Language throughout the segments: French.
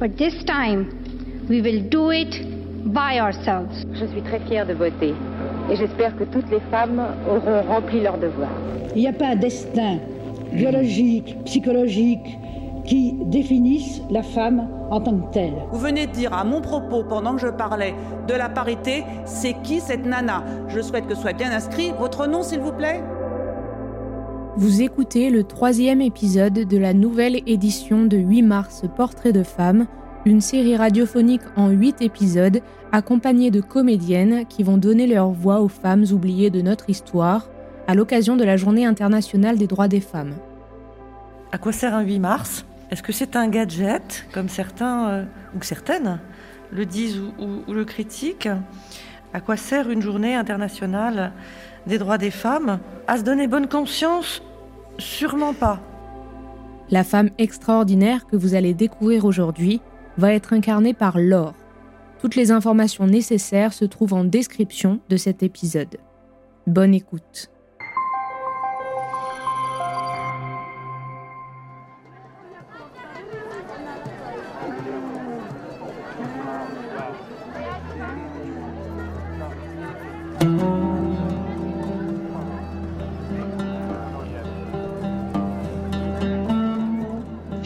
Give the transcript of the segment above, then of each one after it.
But this time, we will do it by ourselves. Je suis très fière de voter et j'espère que toutes les femmes auront rempli leur devoir. Il n'y a pas un destin biologique, psychologique qui définisse la femme en tant que telle. Vous venez de dire à mon propos, pendant que je parlais de la parité, c'est qui cette nana? Je souhaite que soit bien inscrit votre nom, s'il vous plaît. Vous écoutez le troisième épisode de la nouvelle édition de 8 mars Portrait de femme, une série radiophonique en 8 épisodes accompagnée de comédiennes qui vont donner leur voix aux femmes oubliées de notre histoire à l'occasion de la Journée internationale des droits des femmes. À quoi sert un 8 mars? Est-ce que c'est un gadget, comme certains euh, ou certaines le disent ou, ou- ou le critiquent? À quoi sert une journée internationale des droits des femmes À se donner bonne conscience Sûrement pas. La femme extraordinaire que vous allez découvrir aujourd'hui va être incarnée par Laure. Toutes les informations nécessaires se trouvent en description de cet épisode. Bonne écoute.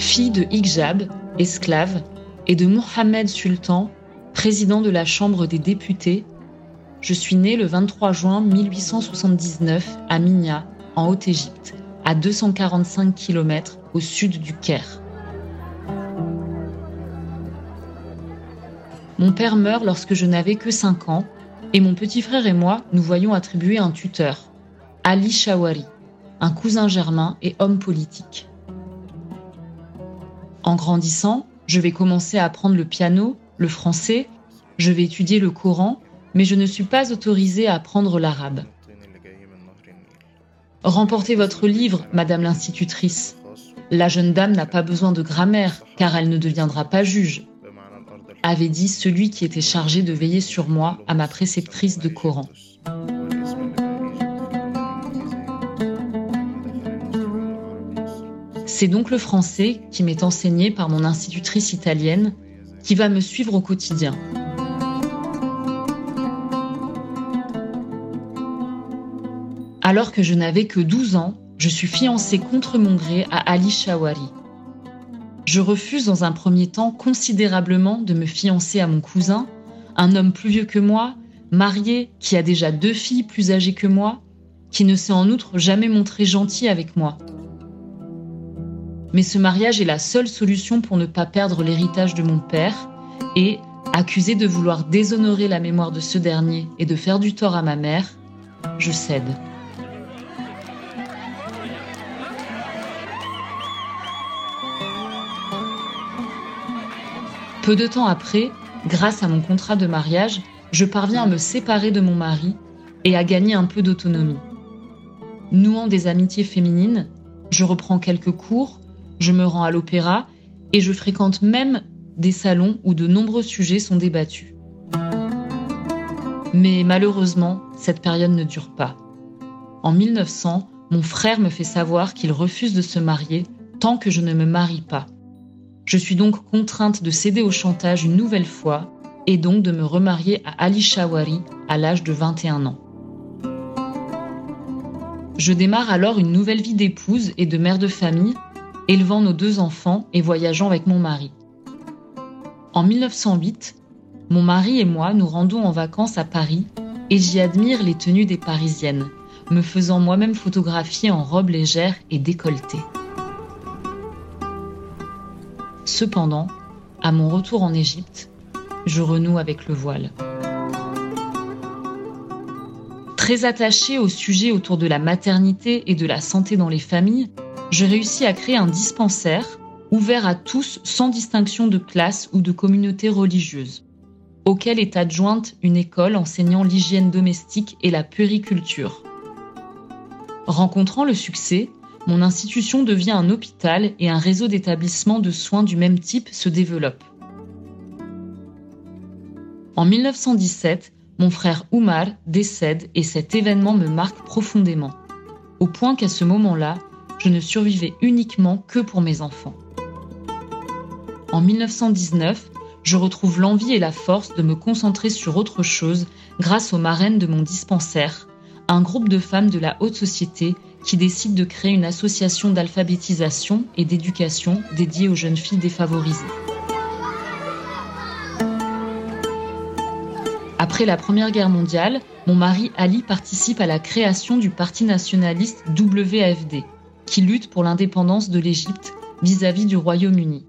Fille de Hijab, esclave, et de Mohamed Sultan, président de la Chambre des députés, je suis née le 23 juin 1879 à Minya, en Haute-Égypte, à 245 km au sud du Caire. Mon père meurt lorsque je n'avais que 5 ans et mon petit frère et moi nous voyons attribuer un tuteur, Ali Shawari, un cousin germain et homme politique. En grandissant, je vais commencer à apprendre le piano, le français, je vais étudier le Coran, mais je ne suis pas autorisée à apprendre l'arabe. Remportez votre livre, Madame l'institutrice. La jeune dame n'a pas besoin de grammaire, car elle ne deviendra pas juge, avait dit celui qui était chargé de veiller sur moi à ma préceptrice de Coran. C'est donc le français qui m'est enseigné par mon institutrice italienne qui va me suivre au quotidien. Alors que je n'avais que 12 ans, je suis fiancée contre mon gré à Ali Shawari. Je refuse dans un premier temps considérablement de me fiancer à mon cousin, un homme plus vieux que moi, marié, qui a déjà deux filles plus âgées que moi, qui ne s'est en outre jamais montré gentil avec moi. Mais ce mariage est la seule solution pour ne pas perdre l'héritage de mon père et, accusé de vouloir déshonorer la mémoire de ce dernier et de faire du tort à ma mère, je cède. Peu de temps après, grâce à mon contrat de mariage, je parviens à me séparer de mon mari et à gagner un peu d'autonomie. Nouant des amitiés féminines, je reprends quelques cours, je me rends à l'opéra et je fréquente même des salons où de nombreux sujets sont débattus. Mais malheureusement, cette période ne dure pas. En 1900, mon frère me fait savoir qu'il refuse de se marier tant que je ne me marie pas. Je suis donc contrainte de céder au chantage une nouvelle fois et donc de me remarier à Ali Shawari à l'âge de 21 ans. Je démarre alors une nouvelle vie d'épouse et de mère de famille, élevant nos deux enfants et voyageant avec mon mari. En 1908, mon mari et moi nous rendons en vacances à Paris et j'y admire les tenues des Parisiennes, me faisant moi-même photographier en robe légère et décolletée. Cependant, à mon retour en Égypte, je renoue avec le voile. Très attachée au sujet autour de la maternité et de la santé dans les familles, je réussis à créer un dispensaire ouvert à tous sans distinction de classe ou de communauté religieuse, auquel est adjointe une école enseignant l'hygiène domestique et la puériculture. Rencontrant le succès, mon institution devient un hôpital et un réseau d'établissements de soins du même type se développe. En 1917, mon frère Oumar décède et cet événement me marque profondément, au point qu'à ce moment-là, je ne survivais uniquement que pour mes enfants. En 1919, je retrouve l'envie et la force de me concentrer sur autre chose grâce aux marraines de mon dispensaire, un groupe de femmes de la haute société qui décide de créer une association d'alphabétisation et d'éducation dédiée aux jeunes filles défavorisées. Après la Première Guerre mondiale, mon mari Ali participe à la création du parti nationaliste WFD, qui lutte pour l'indépendance de l'Égypte vis-à-vis du Royaume-Uni.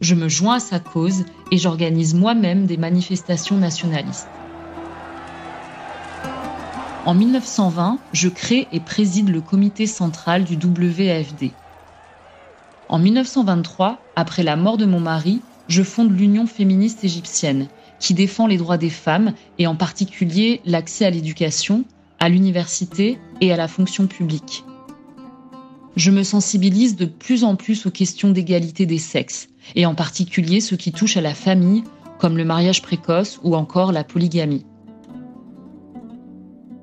Je me joins à sa cause et j'organise moi-même des manifestations nationalistes. En 1920, je crée et préside le comité central du WFD. En 1923, après la mort de mon mari, je fonde l'Union féministe égyptienne, qui défend les droits des femmes et en particulier l'accès à l'éducation, à l'université et à la fonction publique. Je me sensibilise de plus en plus aux questions d'égalité des sexes, et en particulier ce qui touche à la famille, comme le mariage précoce ou encore la polygamie.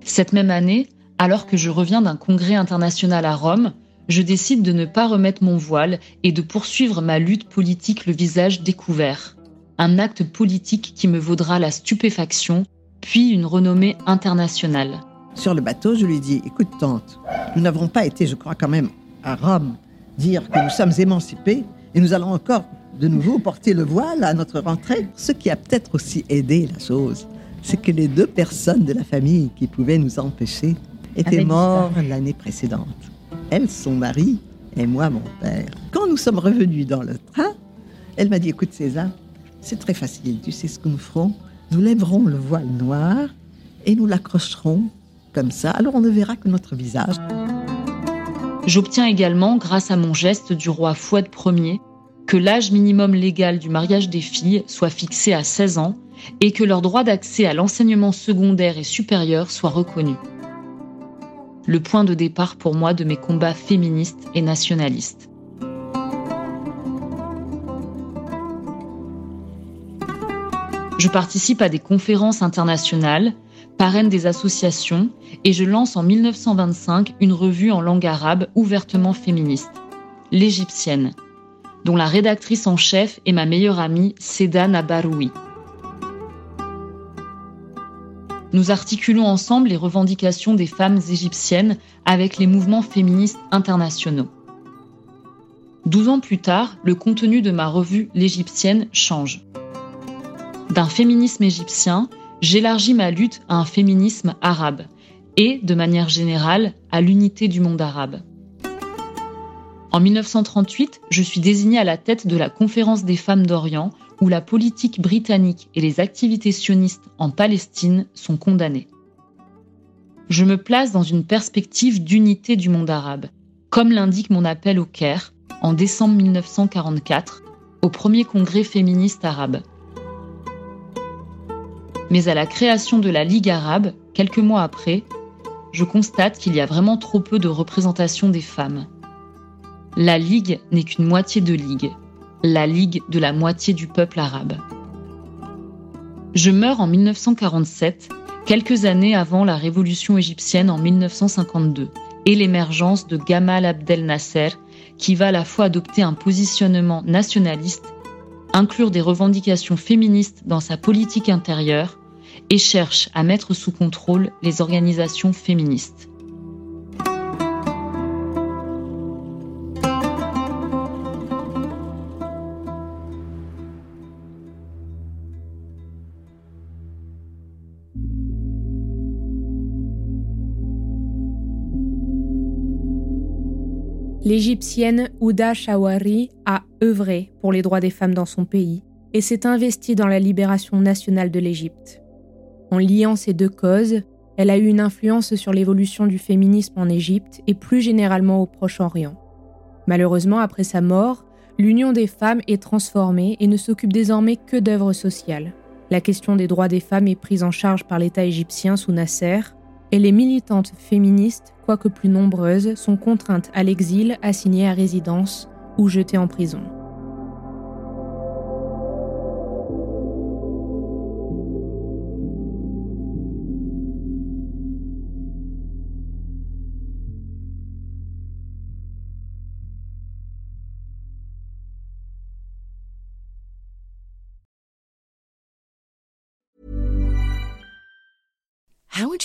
Cette même année, alors que je reviens d'un congrès international à Rome, je décide de ne pas remettre mon voile et de poursuivre ma lutte politique le visage découvert. Un acte politique qui me vaudra la stupéfaction, puis une renommée internationale. Sur le bateau, je lui dis Écoute, tante, nous n'avons pas été, je crois, quand même à Rome dire que nous sommes émancipés et nous allons encore de nouveau porter le voile à notre rentrée. Ce qui a peut-être aussi aidé la chose, c'est que les deux personnes de la famille qui pouvaient nous empêcher étaient morts l'année précédente. Elle, son mari, et moi, mon père. Quand nous sommes revenus dans le train, elle m'a dit, écoute César, c'est très facile, tu sais ce que nous ferons? Nous lèverons le voile noir et nous l'accrocherons comme ça, alors on ne verra que notre visage. J'obtiens également, grâce à mon geste du roi Fouad Ier, que l'âge minimum légal du mariage des filles soit fixé à 16 ans et que leur droit d'accès à l'enseignement secondaire et supérieur soit reconnu. Le point de départ pour moi de mes combats féministes et nationalistes. Je participe à des conférences internationales, parraine des associations et je lance en 1925 une revue en langue arabe ouvertement féministe, l'Égyptienne, dont la rédactrice en chef est ma meilleure amie Seda Nabaroui. Nous articulons ensemble les revendications des femmes égyptiennes avec les mouvements féministes internationaux. Douze ans plus tard, le contenu de ma revue L'Égyptienne change. D'un féminisme égyptien, j'élargis ma lutte à un féminisme arabe et, de manière générale, à l'unité du monde arabe. En 1938, je suis désignée à la tête de la Conférence des femmes d'Orient où la politique britannique et les activités sionistes en Palestine sont condamnées. Je me place dans une perspective d'unité du monde arabe, comme l'indique mon appel au Caire en décembre 1944 au premier congrès féministe arabe. Mais à la création de la Ligue arabe, quelques mois après, je constate qu'il y a vraiment trop peu de représentation des femmes. La Ligue n'est qu'une moitié de Ligue, la Ligue de la moitié du peuple arabe. Je meurs en 1947 quelques années avant la révolution égyptienne en 1952 et l'émergence de Gamal Abdel Nasser, qui va à la fois adopter un positionnement nationaliste, inclure des revendications féministes dans sa politique intérieure et cherche à mettre sous contrôle les organisations féministes. L'Égyptienne Ouda Shawari a œuvré pour les droits des femmes dans son pays et s'est investie dans la libération nationale de l'Égypte. En liant ces deux causes, elle a eu une influence sur l'évolution du féminisme en Égypte et plus généralement au Proche-Orient. Malheureusement, après sa mort, l'Union des femmes est transformée et ne s'occupe désormais que d'œuvres sociales. La question des droits des femmes est prise en charge par l'État égyptien sous Nasser, et les militantes féministes, quoique plus nombreuses, sont contraintes à l'exil, assignées à résidence ou jetées en prison.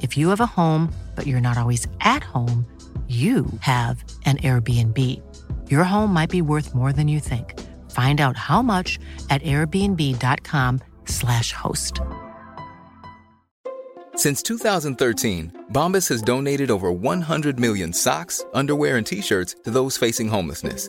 If you have a home, but you're not always at home, you have an Airbnb. Your home might be worth more than you think. Find out how much at airbnb.com/slash host. Since 2013, Bombas has donated over 100 million socks, underwear, and t-shirts to those facing homelessness.